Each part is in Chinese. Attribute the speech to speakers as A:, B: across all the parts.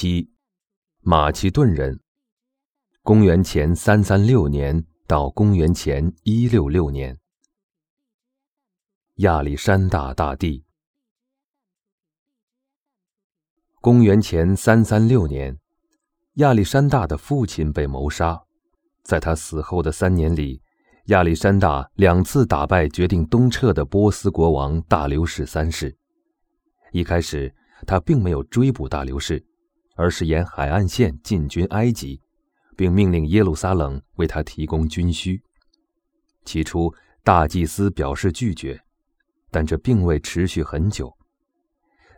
A: 七，马其顿人。公元前三三六年到公元前一六六年。亚历山大大帝。公元前三三六年，亚历山大的父亲被谋杀，在他死后的三年里，亚历山大两次打败决定东撤的波斯国王大流士三世。一开始，他并没有追捕大流士，而是沿海岸线进军埃及，并命令耶路撒冷为他提供军需。起初，大祭司表示拒绝。但这并未持续很久。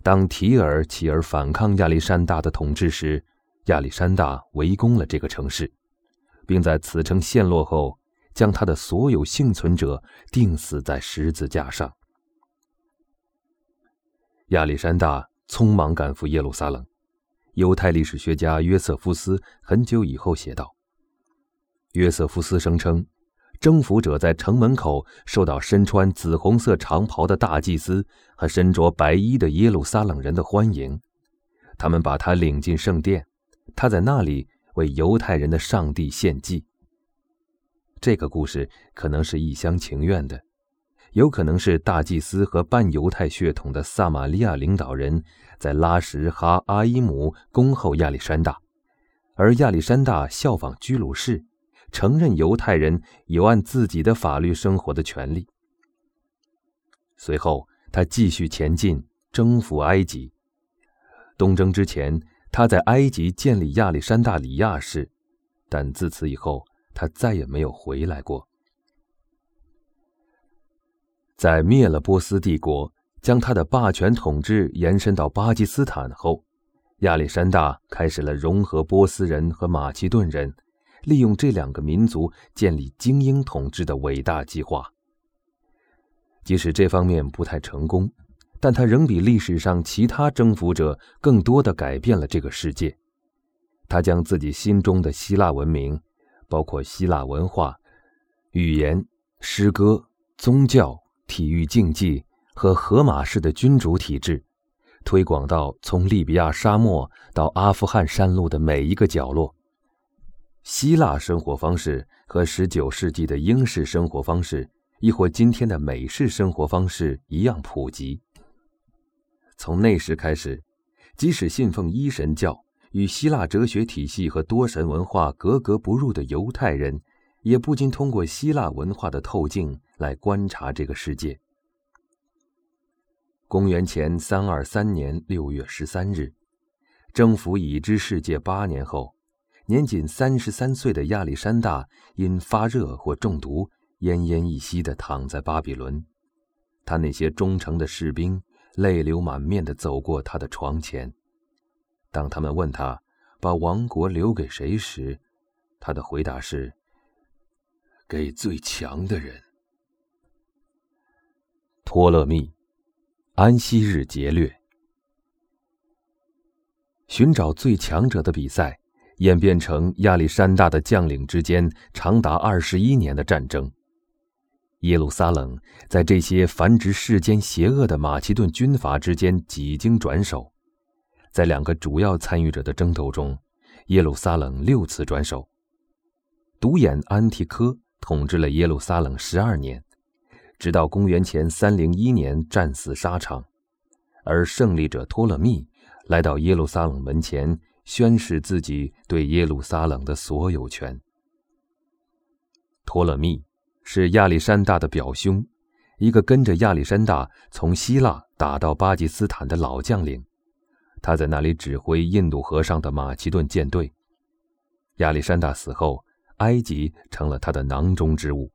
A: 当提尔起而反抗亚历山大的统治时，亚历山大围攻了这个城市，并在此城陷落后，将他的所有幸存者钉死在十字架上。亚历山大匆忙赶赴耶路撒冷。犹太历史学家约瑟夫斯很久以后写道：“约瑟夫斯声称。”征服者在城门口受到身穿紫红色长袍的大祭司和身着白衣的耶路撒冷人的欢迎，他们把他领进圣殿，他在那里为犹太人的上帝献祭。这个故事可能是一厢情愿的，有可能是大祭司和半犹太血统的撒玛利亚领导人在拉什哈阿伊姆恭候亚历山大，而亚历山大效仿居鲁士。承认犹太人有按自己的法律生活的权利。随后，他继续前进，征服埃及。东征之前，他在埃及建立亚历山大里亚市，但自此以后，他再也没有回来过。在灭了波斯帝国，将他的霸权统治延伸到巴基斯坦后，亚历山大开始了融合波斯人和马其顿人。利用这两个民族建立精英统治的伟大计划，即使这方面不太成功，但他仍比历史上其他征服者更多的改变了这个世界。他将自己心中的希腊文明，包括希腊文化、语言、诗歌、宗教、体育竞技和荷马式的君主体制，推广到从利比亚沙漠到阿富汗山路的每一个角落。希腊生活方式和19世纪的英式生活方式，亦或今天的美式生活方式一样普及。从那时开始，即使信奉一神教、与希腊哲学体系和多神文化格格不入的犹太人，也不禁通过希腊文化的透镜来观察这个世界。公元前323年6月13日，征服已知世界八年后。年仅三十三岁的亚历山大因发热或中毒，奄奄一息地躺在巴比伦。他那些忠诚的士兵泪流满面地走过他的床前。当他们问他把王国留给谁时，他的回答是：“给最强的人。”托勒密，安息日劫掠，寻找最强者的比赛。演变成亚历山大的将领之间长达二十一年的战争。耶路撒冷在这些繁殖世间邪恶的马其顿军阀之间几经转手，在两个主要参与者的争斗中，耶路撒冷六次转手。独眼安提柯统治了耶路撒冷十二年，直到公元前三零一年战死沙场，而胜利者托勒密来到耶路撒冷门前。宣誓自己对耶路撒冷的所有权。托勒密是亚历山大的表兄，一个跟着亚历山大从希腊打到巴基斯坦的老将领。他在那里指挥印度河上的马其顿舰队。亚历山大死后，埃及成了他的囊中之物。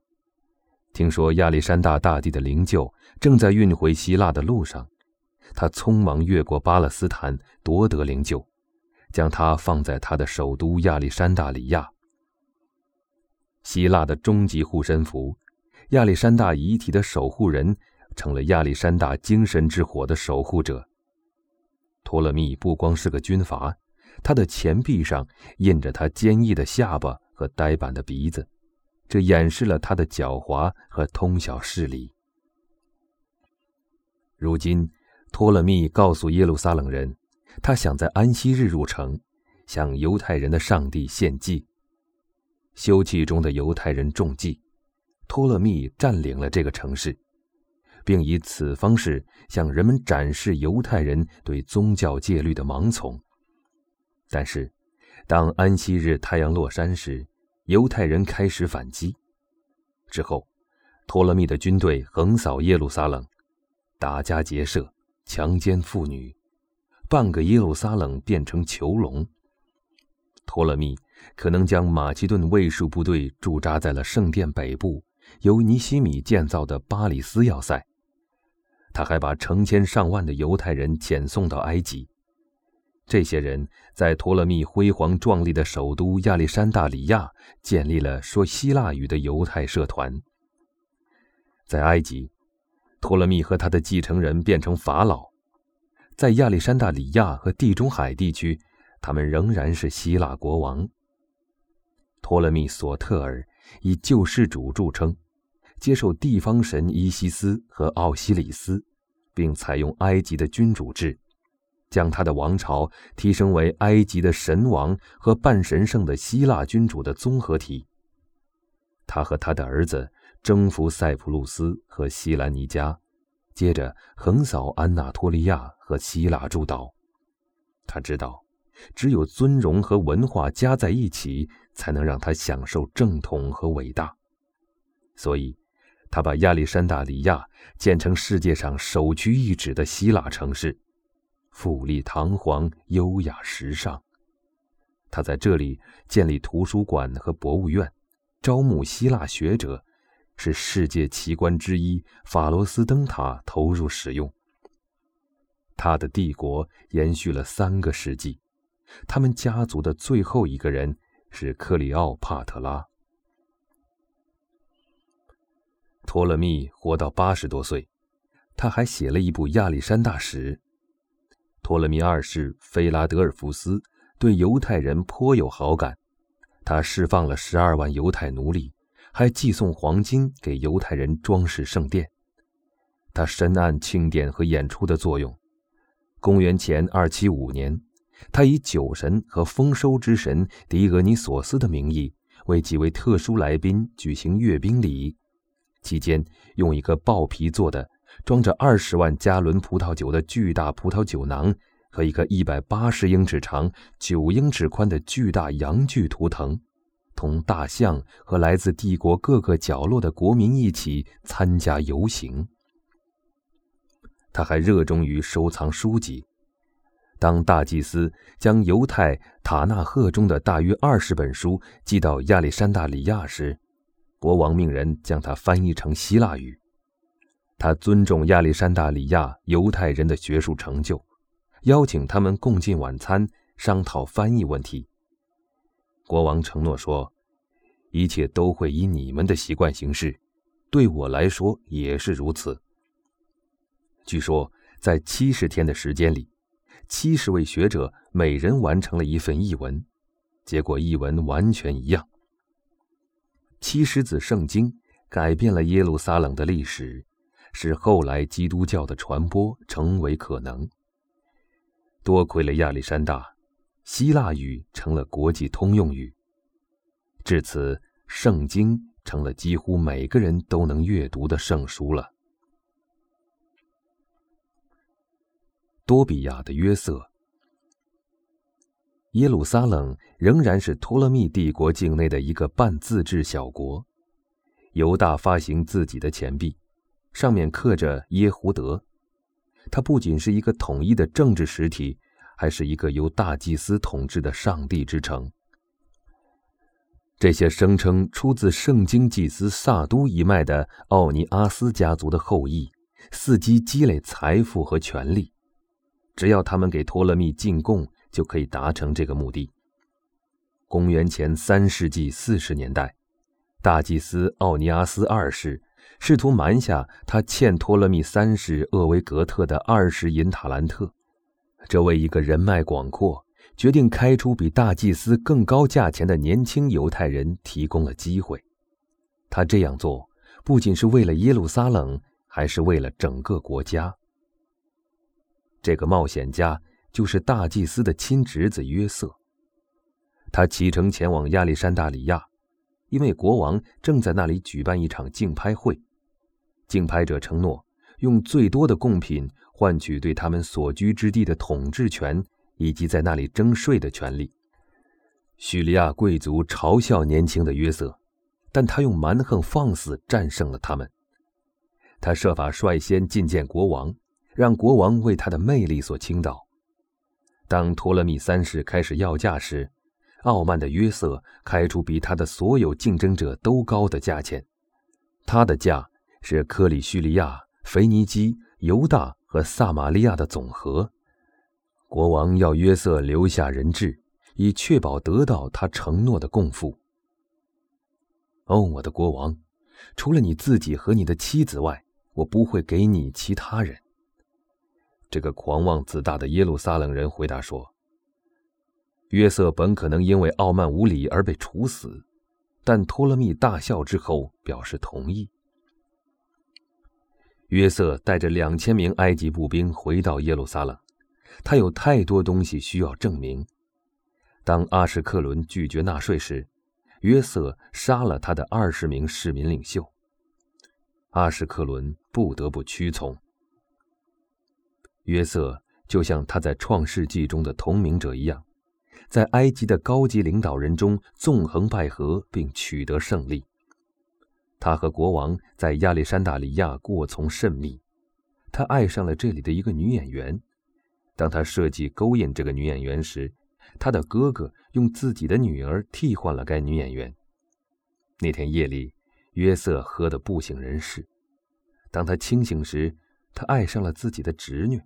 A: 听说亚历山大大帝的灵柩正在运回希腊的路上，他匆忙越过巴勒斯坦，夺得灵柩。将它放在他的首都亚历山大里亚。希腊的终极护身符，亚历山大遗体的守护人，成了亚历山大精神之火的守护者。托勒密不光是个军阀，他的钱币上印着他坚毅的下巴和呆板的鼻子，这掩饰了他的狡猾和通晓事理。如今，托勒密告诉耶路撒冷人。他想在安息日入城，向犹太人的上帝献祭。休憩中的犹太人中计，托勒密占领了这个城市，并以此方式向人们展示犹太人对宗教戒律的盲从。但是，当安息日太阳落山时，犹太人开始反击。之后，托勒密的军队横扫耶路撒冷，打家劫舍，强奸妇女，半个耶路撒冷变成囚笼。托勒密。可能将马其顿卫戍部队驻扎在了圣殿北部，由尼西米建造的巴里斯要塞。他还把成千上万的犹太人遣送到埃及。这些人在托勒密辉煌壮丽的首都亚历山大里亚建立了说希腊语的犹太社团。在埃及，托勒密和他的继承人变成法老；在亚历山大里亚和地中海地区，他们仍然是希腊国王。托勒密索特尔以救世主著称，接受地方神伊西斯和奥西里斯，并采用埃及的君主制，将他的王朝提升为埃及的神王和半神圣的希腊君主的综合体。他和他的儿子征服塞浦路斯和西兰尼加，接着横扫安纳托利亚和希腊诸岛。他知道。只有尊荣和文化加在一起，才能让他享受正统和伟大。所以，他把亚历山大里亚建成世界上首屈一指的希腊城市，富丽堂皇、优雅时尚。他在这里建立图书馆和博物院，招募希腊学者，使世界奇观之一法罗斯灯塔投入使用。他的帝国延续了三个世纪。他们家族的最后一个人是克里奥帕特拉。托勒密活到八十多岁，他还写了一部《亚历山大史》。托勒密二世菲拉德尔福斯对犹太人颇有好感，他释放了十二万犹太奴隶，还寄送黄金给犹太人装饰圣殿。他深谙庆典和演出的作用。公元前二七五年。他以酒神和丰收之神狄俄尼索斯的名义，为几位特殊来宾举行阅兵礼，期间用一个豹皮做的装着二十万加仑葡萄酒的巨大葡萄酒囊和一个一百八十英尺长、九英尺宽的巨大羊具图腾，同大象和来自帝国各个角落的国民一起参加游行。他还热衷于收藏书籍。当大祭司将犹太塔纳赫中的大约二十本书寄到亚历山大里亚时，国王命人将它翻译成希腊语。他尊重亚历山大里亚犹太人的学术成就，邀请他们共进晚餐，商讨翻译问题。国王承诺说：“一切都会以你们的习惯行事，对我来说也是如此。”据说，在七十天的时间里。七十位学者每人完成了一份译文，结果译文完全一样。七十子圣经改变了耶路撒冷的历史，使后来基督教的传播成为可能。多亏了亚历山大，希腊语成了国际通用语。至此，圣经成了几乎每个人都能阅读的圣书了。多比亚的约瑟。耶路撒冷仍然是托勒密帝国境内的一个半自治小国。犹大发行自己的钱币，上面刻着耶胡德。它不仅是一个统一的政治实体，还是一个由大祭司统治的上帝之城。这些声称出自圣经祭司萨都一脉的奥尼阿斯家族的后裔，伺机积累财富和权力。只要他们给托勒密进贡，就可以达成这个目的。公元前三世纪四十年代，大祭司奥尼阿斯二世试图瞒下他欠托勒密三世厄维格特的二十银塔兰特，这为一个人脉广阔、决定开出比大祭司更高价钱的年轻犹太人提供了机会。他这样做不仅是为了耶路撒冷，还是为了整个国家。这个冒险家就是大祭司的亲侄子约瑟。他启程前往亚历山大里亚，因为国王正在那里举办一场竞拍会。竞拍者承诺用最多的贡品换取对他们所居之地的统治权以及在那里征税的权利。叙利亚贵族嘲笑年轻的约瑟，但他用蛮横放肆战胜了他们。他设法率先觐见国王，让国王为他的魅力所倾倒。当托勒密三世开始要价时，傲慢的约瑟开出比他的所有竞争者都高的价钱。他的价是克里叙利亚、腓尼基、犹大和撒玛利亚的总和。国王要约瑟留下人质，以确保得到他承诺的供付。哦，我的国王，除了你自己和你的妻子外，我不会给你其他人。这个狂妄自大的耶路撒冷人回答说。约瑟本可能因为傲慢无礼而被处死，但托勒密大笑之后表示同意。约瑟带着两千名埃及步兵回到耶路撒冷，他有太多东西需要证明。当阿什克伦拒绝纳税时，约瑟杀了他的二十名市民领袖。阿什克伦不得不屈从。约瑟就像他在《创世纪》中的同名者一样。在埃及的高级领导人中纵横捭阖，并取得胜利。他和国王在亚历山大里亚过从甚密。他爱上了这里的一个女演员。当他设计勾引这个女演员时，他的哥哥用自己的女儿替换了该女演员。那天夜里，约瑟喝得不省人事。当他清醒时，他爱上了自己的侄女，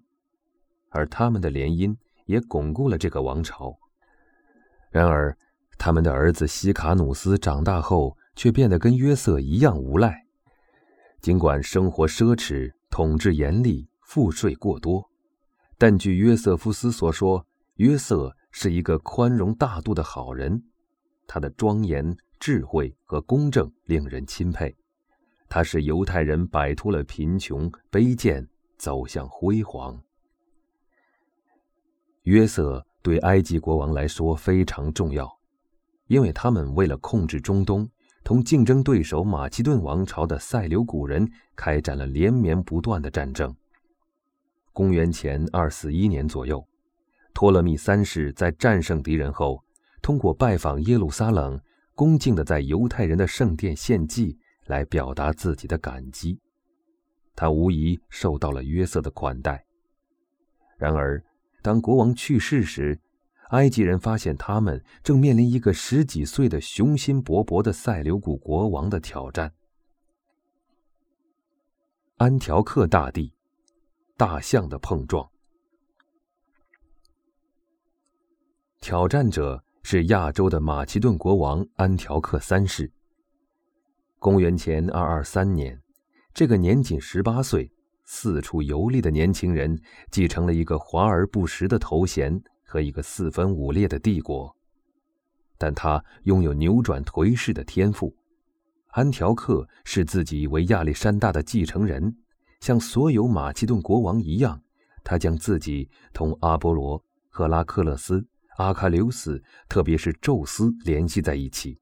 A: 而他们的联姻也巩固了这个王朝。然而，他们的儿子西卡努斯长大后却变得跟约瑟一样无赖。尽管生活奢侈、统治严厉、赋税过多，但据约瑟夫斯所说，约瑟是一个宽容大度的好人。他的庄严、智慧和公正令人钦佩。他使犹太人摆脱了贫穷、卑贱，走向辉煌。约瑟。对埃及国王来说非常重要，因为他们为了控制中东，同竞争对手马其顿王朝的塞琉古人开展了连绵不断的战争。公元前二四一年左右，托勒密三世在战胜敌人后，通过拜访耶路撒冷，恭敬地在犹太人的圣殿献祭，来表达自己的感激。他无疑受到了约瑟的款待。然而，当国王去世时，埃及人发现他们正面临一个十几岁的雄心勃勃的塞琉古国王的挑战——安条克大帝，大象的碰撞。挑战者是亚洲的马其顿国王安条克三世。公元前二二三年，这个年仅十八岁。四处游历的年轻人继承了一个华而不实的头衔和一个四分五裂的帝国，但他拥有扭转颓势的天赋。安条克视自己为亚历山大的继承人，像所有马其顿国王一样，他将自己同阿波罗、赫拉克勒斯、阿喀琉斯，特别是宙斯联系在一起。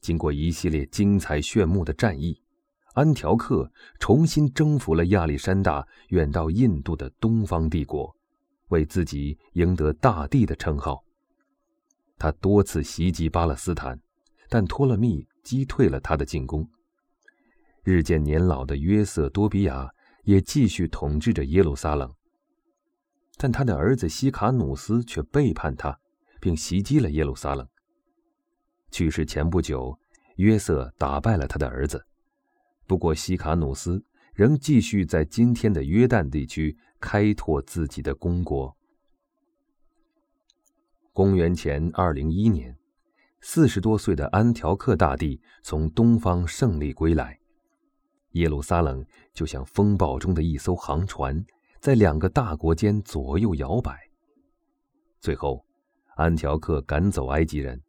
A: 经过一系列精彩炫目的战役。安条克重新征服了亚历山大远到印度的东方帝国，为自己赢得“大帝”的称号。他多次袭击巴勒斯坦，但托勒密击退了他的进攻。日渐年老的约瑟多比亚也继续统治着耶路撒冷，但他的儿子西卡努斯却背叛他，并袭击了耶路撒冷。去世前不久，约瑟打败了他的儿子。不过，西卡努斯仍继续在今天的约旦地区开拓自己的公国。公元前二零一年，四十多岁的安条克大帝从东方胜利归来，耶路撒冷就像风暴中的一艘航船，在两个大国间左右摇摆。最后，安条克赶走埃及人，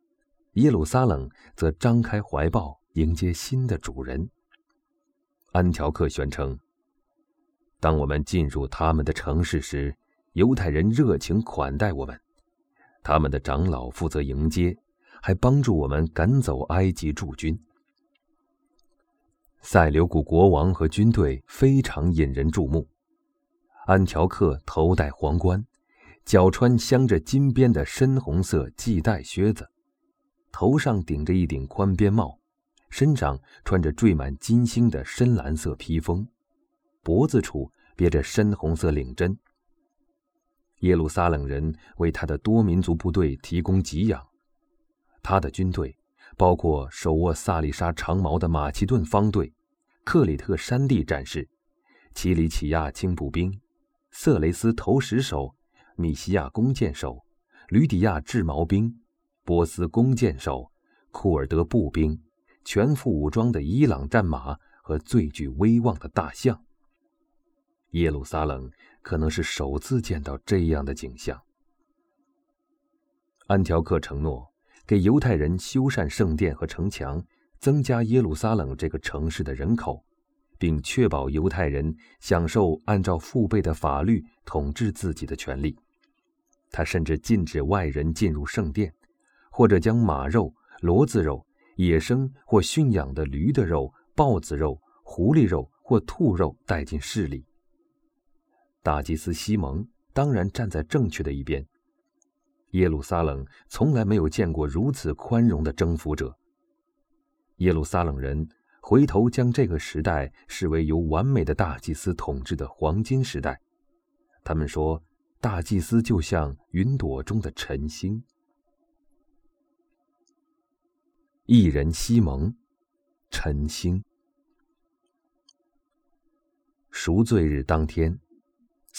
A: 耶路撒冷则张开怀抱迎接新的主人。安条克宣称：“当我们进入他们的城市时，犹太人热情款待我们，他们的长老负责迎接，还帮助我们赶走埃及驻军。塞琉古国王和军队非常引人注目。安条克头戴皇冠，脚穿镶着金边的深红色系带靴子，头上顶着一顶宽边帽，身上穿着缀满金星的深蓝色披风，脖子处别着深红色领针。耶路撒冷人为他的多民族部队提供给养，他的军队包括手握萨利沙长矛的马其顿方队、克里特山地战士、奇里乞亚轻步兵、色雷斯投石手、米西亚弓箭手、吕底亚制矛兵、波斯弓箭手、库尔德步兵、全副武装的伊朗战马和最具威望的大象。耶路撒冷。可能是首次见到这样的景象。安条克承诺给犹太人修缮圣殿和城墙，增加耶路撒冷这个城市的人口，并确保犹太人享受按照父辈的法律统治自己的权利。他甚至禁止外人进入圣殿，或者将马肉、骡子肉、野生或驯养的驴的肉、豹子肉、狐狸肉或兔肉带进市里。大祭司西蒙当然站在正确的一边。耶路撒冷从来没有见过如此宽容的征服者。耶路撒冷人回头将这个时代视为由完美的大祭司统治的黄金时代。他们说，大祭司就像云朵中的晨星。一人西蒙，晨星。赎罪日当天。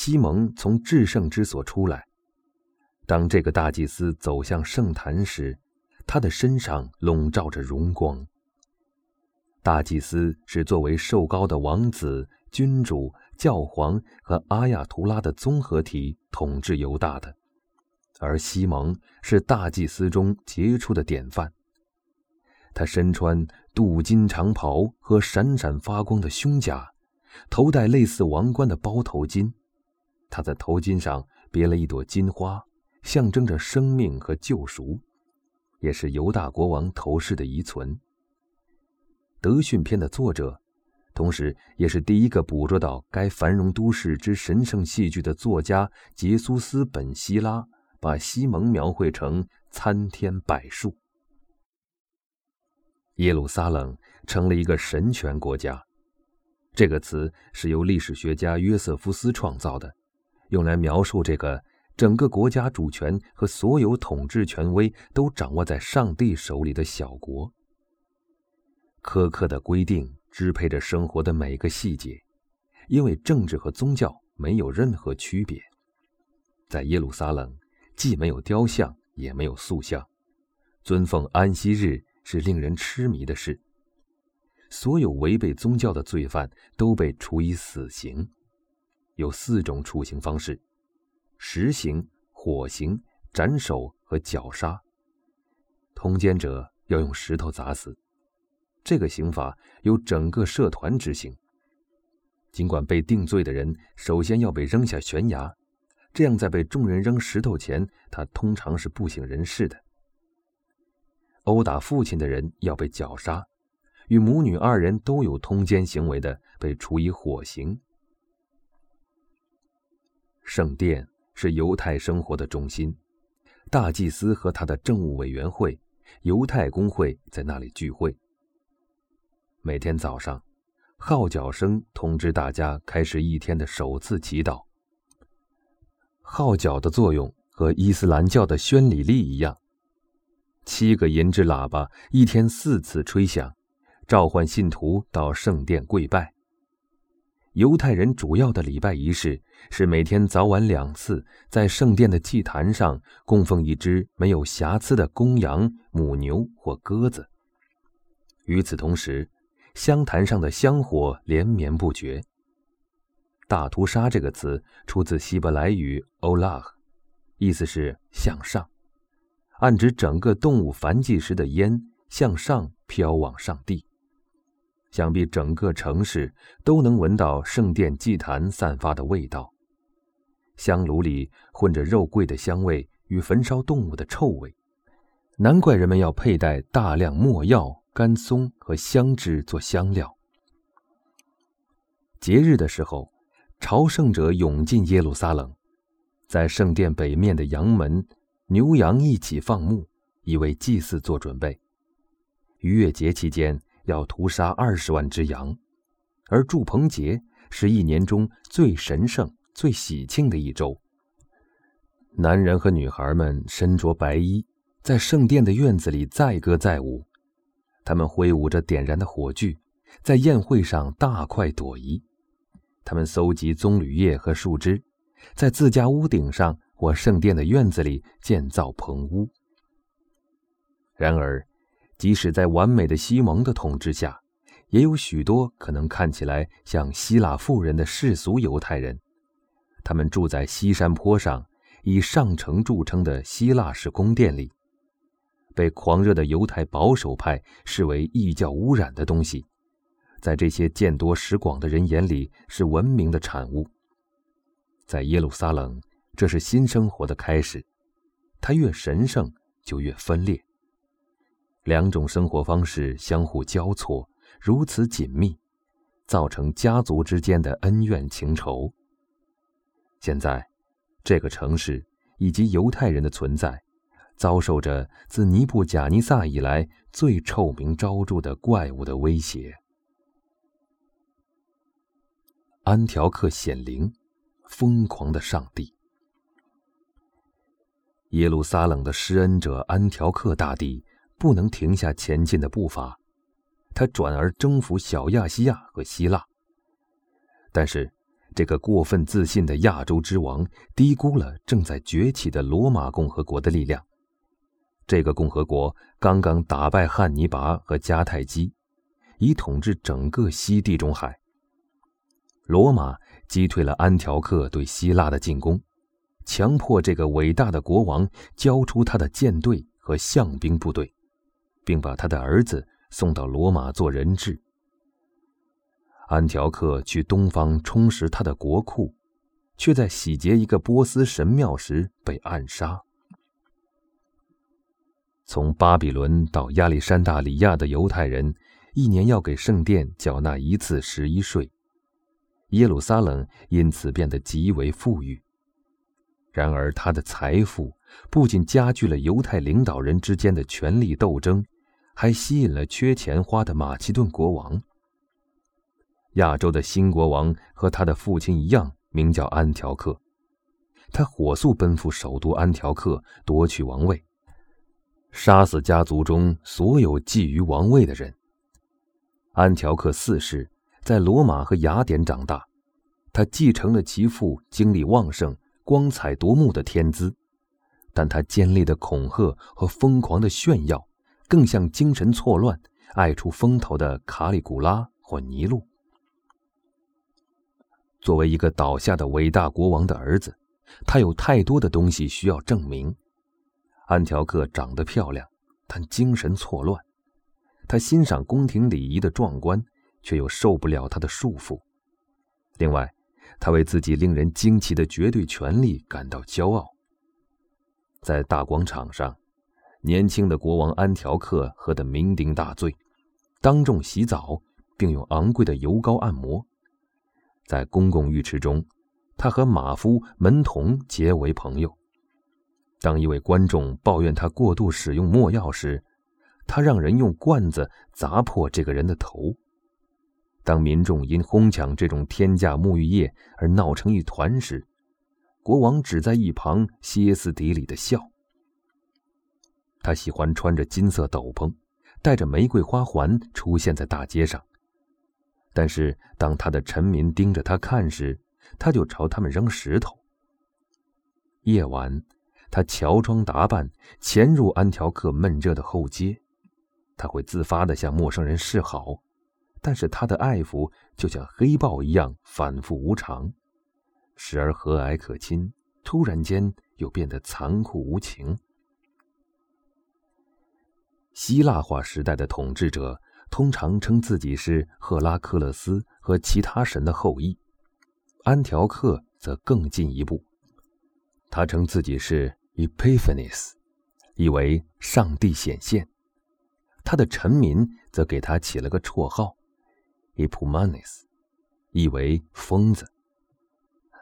A: 西蒙从至圣之所出来。当这个大祭司走向圣坛时，他的身上笼罩着荣光。大祭司是作为瘦高的王子、君主、教皇和阿亚图拉的综合体统治犹大的，而西蒙是大祭司中杰出的典范。他身穿镀金长袍和闪闪发光的胸甲，头戴类似王冠的包头巾。他在头巾上别了一朵金花，象征着生命和救赎，也是犹大国王头饰的遗存。德训篇的作者，同时也是第一个捕捉到该繁荣都市之神圣戏剧的作家杰苏斯·本希拉，把西蒙描绘成参天柏树。耶路撒冷成了一个神权国家，这个词是由历史学家约瑟夫斯创造的。用来描述这个整个国家主权和所有统治权威都掌握在上帝手里的小国。苛刻的规定支配着生活的每个细节，因为政治和宗教没有任何区别。在耶路撒冷，既没有雕像，也没有塑像，尊奉安息日是令人痴迷的事。所有违背宗教的罪犯都被处以死刑。有四种处刑方式：石刑、火刑、斩首和绞杀。通奸者要用石头砸死。这个刑罚由整个社团执行。尽管被定罪的人首先要被扔下悬崖，这样在被众人扔石头前，他通常是不省人事的。殴打父亲的人要被绞杀，与母女二人都有通奸行为的，被处以火刑。圣殿是犹太生活的中心，大祭司和他的政务委员会、犹太公会在那里聚会。每天早上，号角声通知大家开始一天的首次祈祷。号角的作用和伊斯兰教的宣礼历一样，七个银质喇叭一天四次吹响，召唤信徒到圣殿跪拜。犹太人主要的礼拜仪式是每天早晚两次，在圣殿的祭坛上供奉一只没有瑕疵的公羊、母牛或鸽子。与此同时，香坛上的香火连绵不绝。大屠杀这个词出自希伯来语 “olah”，意思是向上，暗指整个动物繁殖时的烟向上飘往上帝。想必整个城市都能闻到圣殿祭坛散发的味道。香炉里混着肉桂的香味与焚烧动物的臭味，难怪人们要佩戴大量没药、干松和香脂做香料。节日的时候，朝圣者涌进耶路撒冷，在圣殿北面的羊门，牛羊一起放牧，以为祭祀做准备。逾越节期间要屠杀二十万只羊，而祝棚节是一年中最神圣、最喜庆的一周。男人和女孩们身着白衣，在圣殿的院子里载歌载舞，他们挥舞着点燃的火炬，在宴会上大快朵颐。他们搜集棕榈叶和树枝，在自家屋顶上或圣殿的院子里建造棚屋。然而，即使在完美的西蒙的统治下，也有许多可能看起来像希腊富人的世俗犹太人。他们住在西山坡上，以上城著称的希腊式宫殿里，被狂热的犹太保守派视为异教污染的东西。在这些见多识广的人眼里，是文明的产物。在耶路撒冷，这是新生活的开始。它越神圣，就越分裂。两种生活方式相互交错，如此紧密，造成家族之间的恩怨情仇。现在，这个城市以及犹太人的存在，遭受着自尼布贾尼撒以来最臭名昭著的怪物的威胁。安条克显灵，疯狂的上帝。耶路撒冷的施恩者安条克大帝不能停下前进的步伐，他转而征服小亚细亚和希腊。但是，这个过分自信的亚洲之王低估了正在崛起的罗马共和国的力量。这个共和国刚刚打败汉尼拔和迦太基，已统治整个西地中海。罗马击退了安条克对希腊的进攻，强迫这个伟大的国王交出他的舰队和象兵部队，并把他的儿子送到罗马做人质。安条克去东方充实他的国库，却在洗劫一个波斯神庙时被暗杀。从巴比伦到亚历山大里亚的犹太人，一年要给圣殿缴纳一次十一税。耶路撒冷因此变得极为富裕。然而，他的财富不仅加剧了犹太领导人之间的权力斗争，还吸引了缺钱花的马其顿国王。亚洲的新国王和他的父亲一样，名叫安条克。他火速奔赴首都安条克，夺取王位，杀死家族中所有觊觎王位的人。安条克四世。在罗马和雅典长大，他继承了其父精力旺盛、光彩夺目的天资，但他尖利的恐吓和疯狂的炫耀，更像精神错乱、爱出风头的卡里古拉或尼禄。作为一个倒下的伟大国王的儿子，他有太多的东西需要证明。安条克长得漂亮，但精神错乱。他欣赏宫廷礼仪的壮观。却又受不了他的束缚。另外，他为自己令人惊奇的绝对权力感到骄傲。在大广场上，年轻的国王安条克喝得酩酊大醉，当众洗澡，并用昂贵的油膏按摩。在公共浴池中，他和马夫、门童结为朋友。当一位观众抱怨他过度使用墨药时，他让人用罐子砸破这个人的头。当民众因哄抢这种天价沐浴液而闹成一团时，国王只在一旁歇斯底里的笑。他喜欢穿着金色斗篷，戴着玫瑰花环出现在大街上。但是当他的臣民盯着他看时，他就朝他们扔石头。夜晚，他乔装打扮，潜入安条克闷热的后街，他会自发地向陌生人示好。但是他的爱抚就像黑豹一样反复无常，时而和蔼可亲，突然间又变得残酷无情。希腊化时代的统治者通常称自己是赫拉克勒斯和其他神的后裔，安条克则更进一步，他称自己是 Epiphanes，意为上帝显现。他的臣民则给他起了个绰号 Epumanes，意为疯子。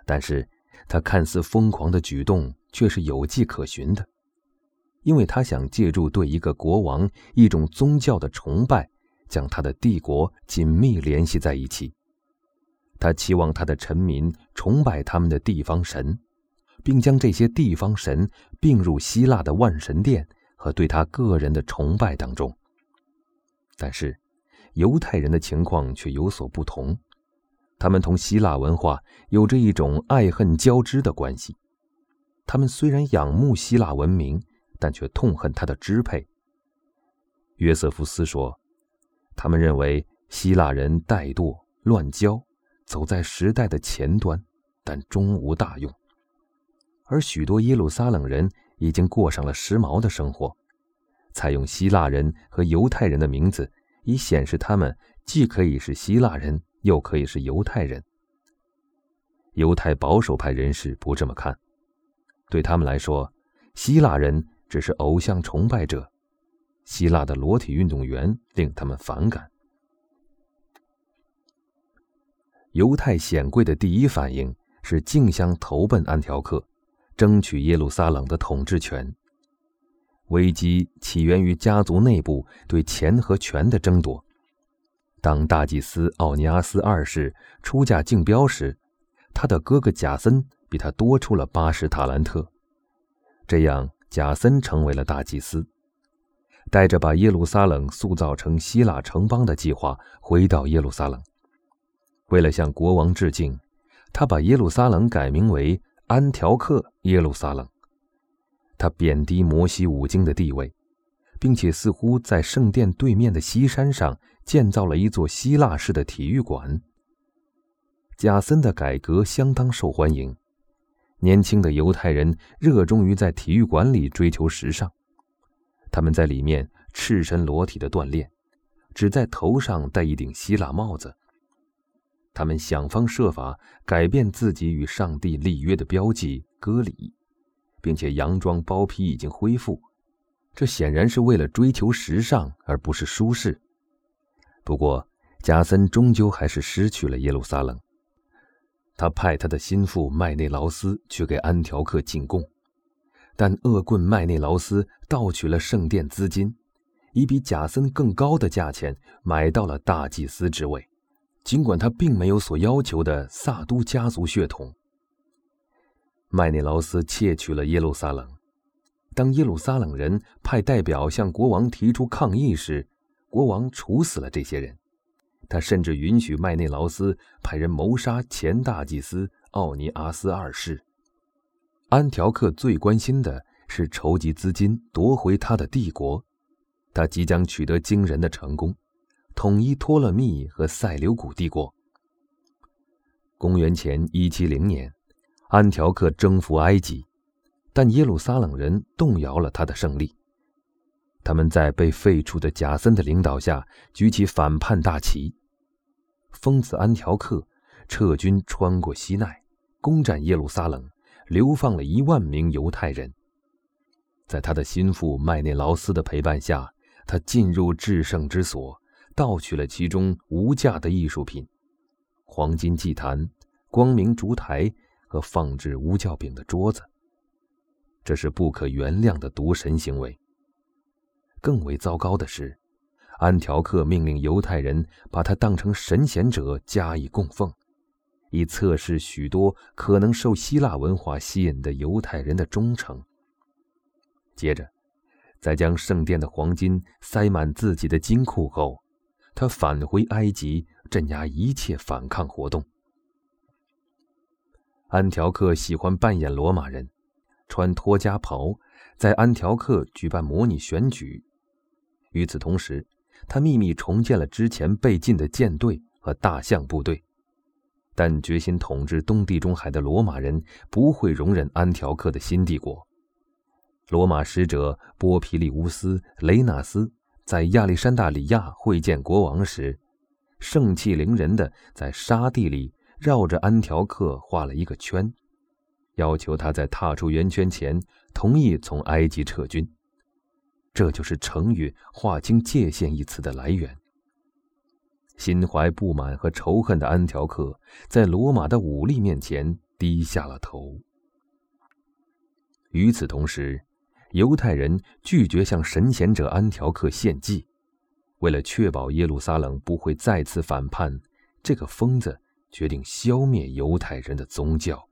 A: 但是，他看似疯狂的举动却是有迹可循的，因为他想借助对一个国王一种宗教的崇拜，将他的帝国紧密联系在一起。他期望他的臣民崇拜他们的地方神，并将这些地方神并入希腊的万神殿和对他个人的崇拜当中。但是，犹太人的情况却有所不同。他们同希腊文化有着一种爱恨交织的关系。他们虽然仰慕希腊文明，但却痛恨他的支配。约瑟夫斯说：“他们认为希腊人怠惰乱交，走在时代的前端，但终无大用。而许多耶路撒冷人已经过上了时髦的生活，采用希腊人和犹太人的名字，以显示他们既可以是希腊人。”又可以是犹太人。犹太保守派人士不这么看，对他们来说，希腊人只是偶像崇拜者，希腊的裸体运动员令他们反感。犹太显贵的第一反应是竞相投奔安条克，争取耶路撒冷的统治权。危机起源于家族内部对钱和权的争夺。当大祭司奥尼阿斯二世出价竞标时，他的哥哥贾森比他多出了八十塔兰特，这样贾森成为了大祭司，带着把耶路撒冷塑造成希腊城邦的计划回到耶路撒冷。为了向国王致敬，他把耶路撒冷改名为安条克耶路撒冷。他贬低摩西五经的地位。并且似乎在圣殿对面的西山上建造了一座希腊式的体育馆。贾森的改革相当受欢迎，年轻的犹太人热衷于在体育馆里追求时尚，他们在里面赤身裸体的锻炼，只在头上戴一顶希腊帽子。他们想方设法改变自己与上帝立约的标记割礼，并且洋装包皮已经恢复。这显然是为了追求时尚，而不是舒适。不过，贾森终究还是失去了耶路撒冷。他派他的心腹麦内劳斯去给安条克进贡，但恶棍麦内劳斯盗取了圣殿资金，以比贾森更高的价钱买到了大祭司之位，尽管他并没有所要求的萨都家族血统。麦内劳斯窃取了耶路撒冷。当耶路撒冷人派代表向国王提出抗议时，国王处死了这些人。他甚至允许麦内劳斯派人谋杀前大祭司奥尼阿斯二世。安条克最关心的是筹集资金夺回他的帝国，他即将取得惊人的成功，统一托勒密和塞琉古帝国。公元前一七零年，安条克征服埃及。但耶路撒冷人动摇了他的胜利。他们在被废除的贾森的领导下举起反叛大旗。疯子安条克撤军穿过西奈，攻占耶路撒冷，流放了一万名犹太人。在他的心腹麦内劳斯的陪伴下，他进入至圣之所，盗取了其中无价的艺术品：黄金祭坛、光明烛台和放置无教饼的桌子。这是不可原谅的渎神行为。更为糟糕的是，安条克命令犹太人把他当成神贤者加以供奉，以测试许多可能受希腊文化吸引的犹太人的忠诚。接着，在将圣殿的黄金塞满自己的金库后，他返回埃及镇压一切反抗活动。安条克喜欢扮演罗马人。穿托加袍，在安条克举办模拟选举。与此同时，他秘密重建了之前被禁的舰队和大象部队。但决心统治东地中海的罗马人不会容忍安条克的新帝国。罗马使者波皮利乌斯·雷纳斯在亚历山大里亚会见国王时，盛气凌人的在沙地里绕着安条克画了一个圈。要求他在踏出圆圈前同意从埃及撤军。这就是成语“划清界限”一词的来源。心怀不满和仇恨的安条克，在罗马的武力面前低下了头。与此同时，犹太人拒绝向神贤者安条克献祭，为了确保耶路撒冷不会再次反叛，这个疯子决定消灭犹太人的宗教。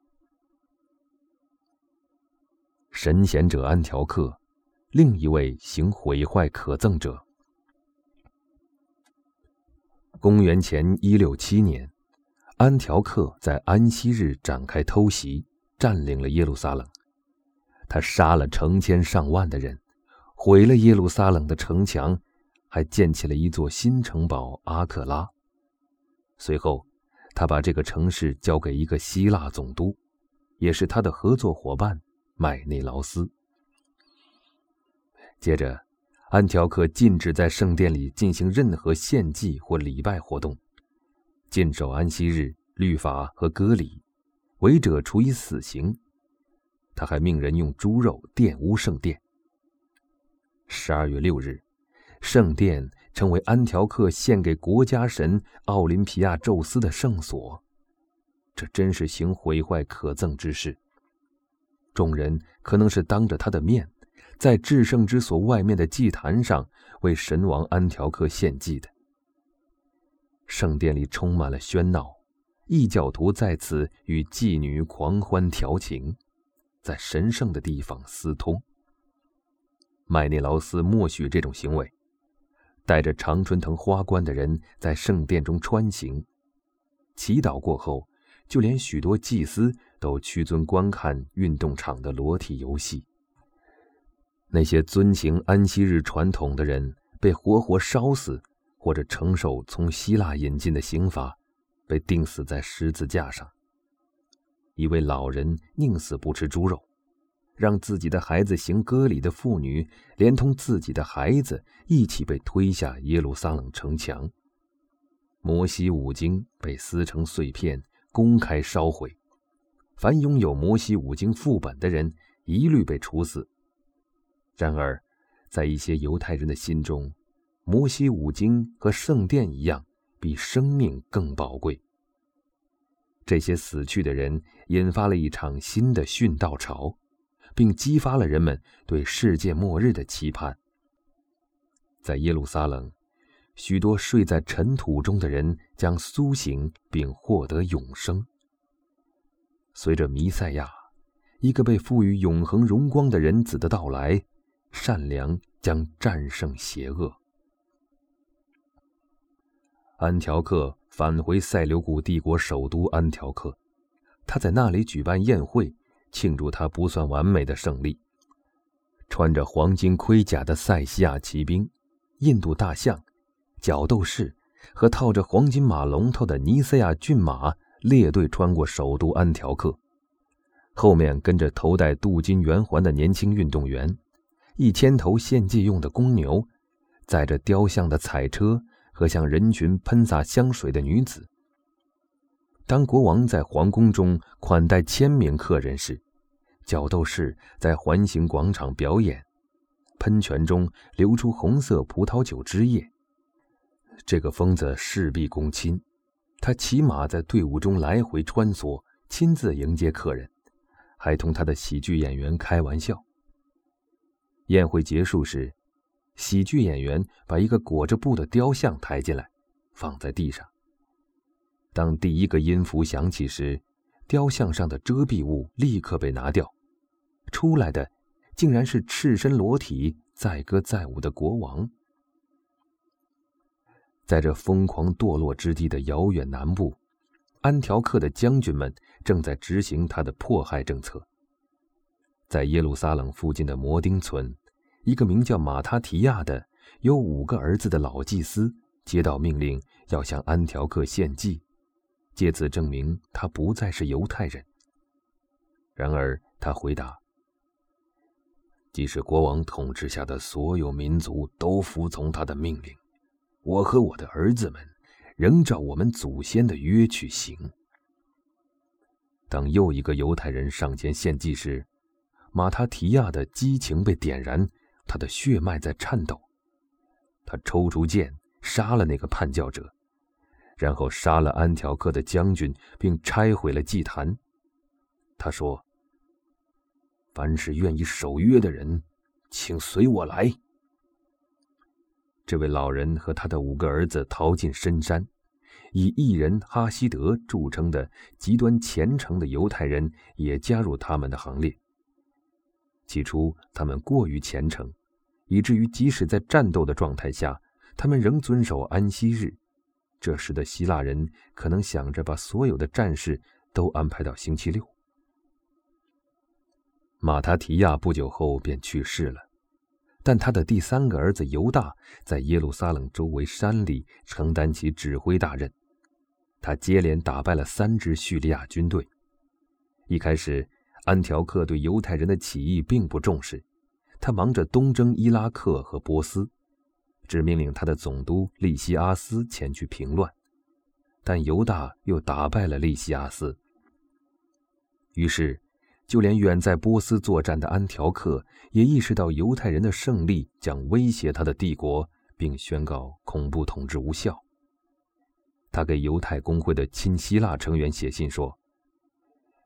A: 神贤者安条克，另一位行毁坏可憎者。公元前一六七年，安条克在安息日展开偷袭，占领了耶路撒冷。他杀了成千上万的人，毁了耶路撒冷的城墙，还建起了一座新城堡阿克拉。随后，他把这个城市交给一个希腊总督，也是他的合作伙伴麦内劳斯。接着。安条克禁止在圣殿里进行任何献祭或礼拜活动，禁守安息日、律法和割礼，违者处以死刑。他还命人用猪肉玷污圣殿。十二月六日，圣殿成为安条克献给国家神奥林匹亚宙斯的圣所，这真是行毁坏可憎之事。众人可能是当着他的面。在至圣之所外面的祭坛上为神王安条克献祭的圣殿里充满了喧闹，异教徒在此与妓女狂欢调情，在神圣的地方私通。麦内劳斯默许这种行为，带着常春藤花冠的人在圣殿中穿行，祈祷过后，就连许多祭司都屈尊观看运动场的裸体游戏。那些遵行安息日传统的人被活活烧死，或者承受从希腊引进的刑罚，被钉死在十字架上。一位老人宁死不吃猪肉，让自己的孩子行割礼的妇女，连同自己的孩子一起被推下耶路撒冷城墙。摩西五经被撕成碎片，公开烧毁。凡拥有摩西五经副本的人，一律被处死。然而，在一些犹太人的心中，摩西五经和圣殿一样，比生命更宝贵。这些死去的人引发了一场新的殉道潮，并激发了人们对世界末日的期盼。在耶路撒冷，许多睡在尘土中的人将苏醒，并获得永生。随着弥赛亚，一个被赋予永恒荣光的人子的到来。善良将战胜邪恶。安条克返回塞琉古帝国首都安条克，他在那里举办宴会，庆祝他不算完美的胜利。穿着黄金盔甲的塞西亚骑兵、印度大象、角斗士和套着黄金马龙头的尼斯亚骏马列队穿过首都安条克，后面跟着头戴镀金圆环的年轻运动员。一千头献祭用的公牛，载着雕像的彩车和向人群喷洒香水的女子。当国王在皇宫中款待千名客人时，角斗士在环形广场表演，喷泉中流出红色葡萄酒汁液。这个疯子事必躬亲，他骑马在队伍中来回穿梭，亲自迎接客人，还同他的喜剧演员开玩笑。宴会结束时，喜剧演员把一个裹着布的雕像抬进来，放在地上。当第一个音符响起时，雕像上的遮蔽物立刻被拿掉，出来的竟然是赤身裸体、载歌载舞的国王。在这疯狂堕落之地的遥远南部，安条克的将军们正在执行他的迫害政策。在耶路撒冷附近的摩丁村，一个名叫马他提亚的、有五个儿子的老祭司接到命令，要向安条克献祭，借此证明他不再是犹太人。然而，他回答：“即使国王统治下的所有民族都服从他的命令，我和我的儿子们仍照我们祖先的约去行。”当又一个犹太人上前献祭时，马塔提亚的激情被点燃，他的血脉在颤抖。他抽出剑，杀了那个叛教者，然后杀了安条克的将军，并拆毁了祭坛。他说：“凡是愿意守约的人，请随我来。”这位老人和他的五个儿子逃进深山，以异人哈希德著称的极端虔诚的犹太人也加入他们的行列。起初，他们过于虔诚。以至于即使在战斗的状态下，他们仍遵守安息日。这时的希腊人可能想着把所有的战事都安排到星期六。马塔提亚不久后便去世了，但他的第三个儿子犹大在耶路撒冷周围山里承担起指挥大任。他接连打败了三支叙利亚军队。一开始，安条克对犹太人的起义并不重视。他忙着东征伊拉克和波斯，只命令他的总督利西阿斯前去平乱，但犹大又打败了利西阿斯。于是，就连远在波斯作战的安条克也意识到犹太人的胜利将威胁他的帝国，并宣告恐怖统治无效。他给犹太公会的亲希腊成员写信说：“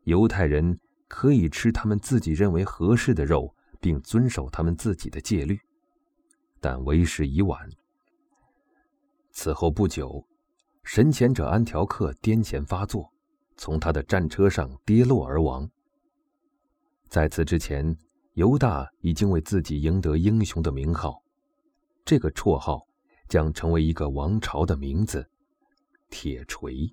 A: 犹太人可以吃他们自己认为合适的肉。”并遵守他们自己的戒律，但为时已晚。此后不久，神前者安条克癫痫发作，从他的战车上跌落而亡。在此之前，犹大已经为自己赢得英雄的名号，这个绰号将成为一个王朝的名字——铁锤。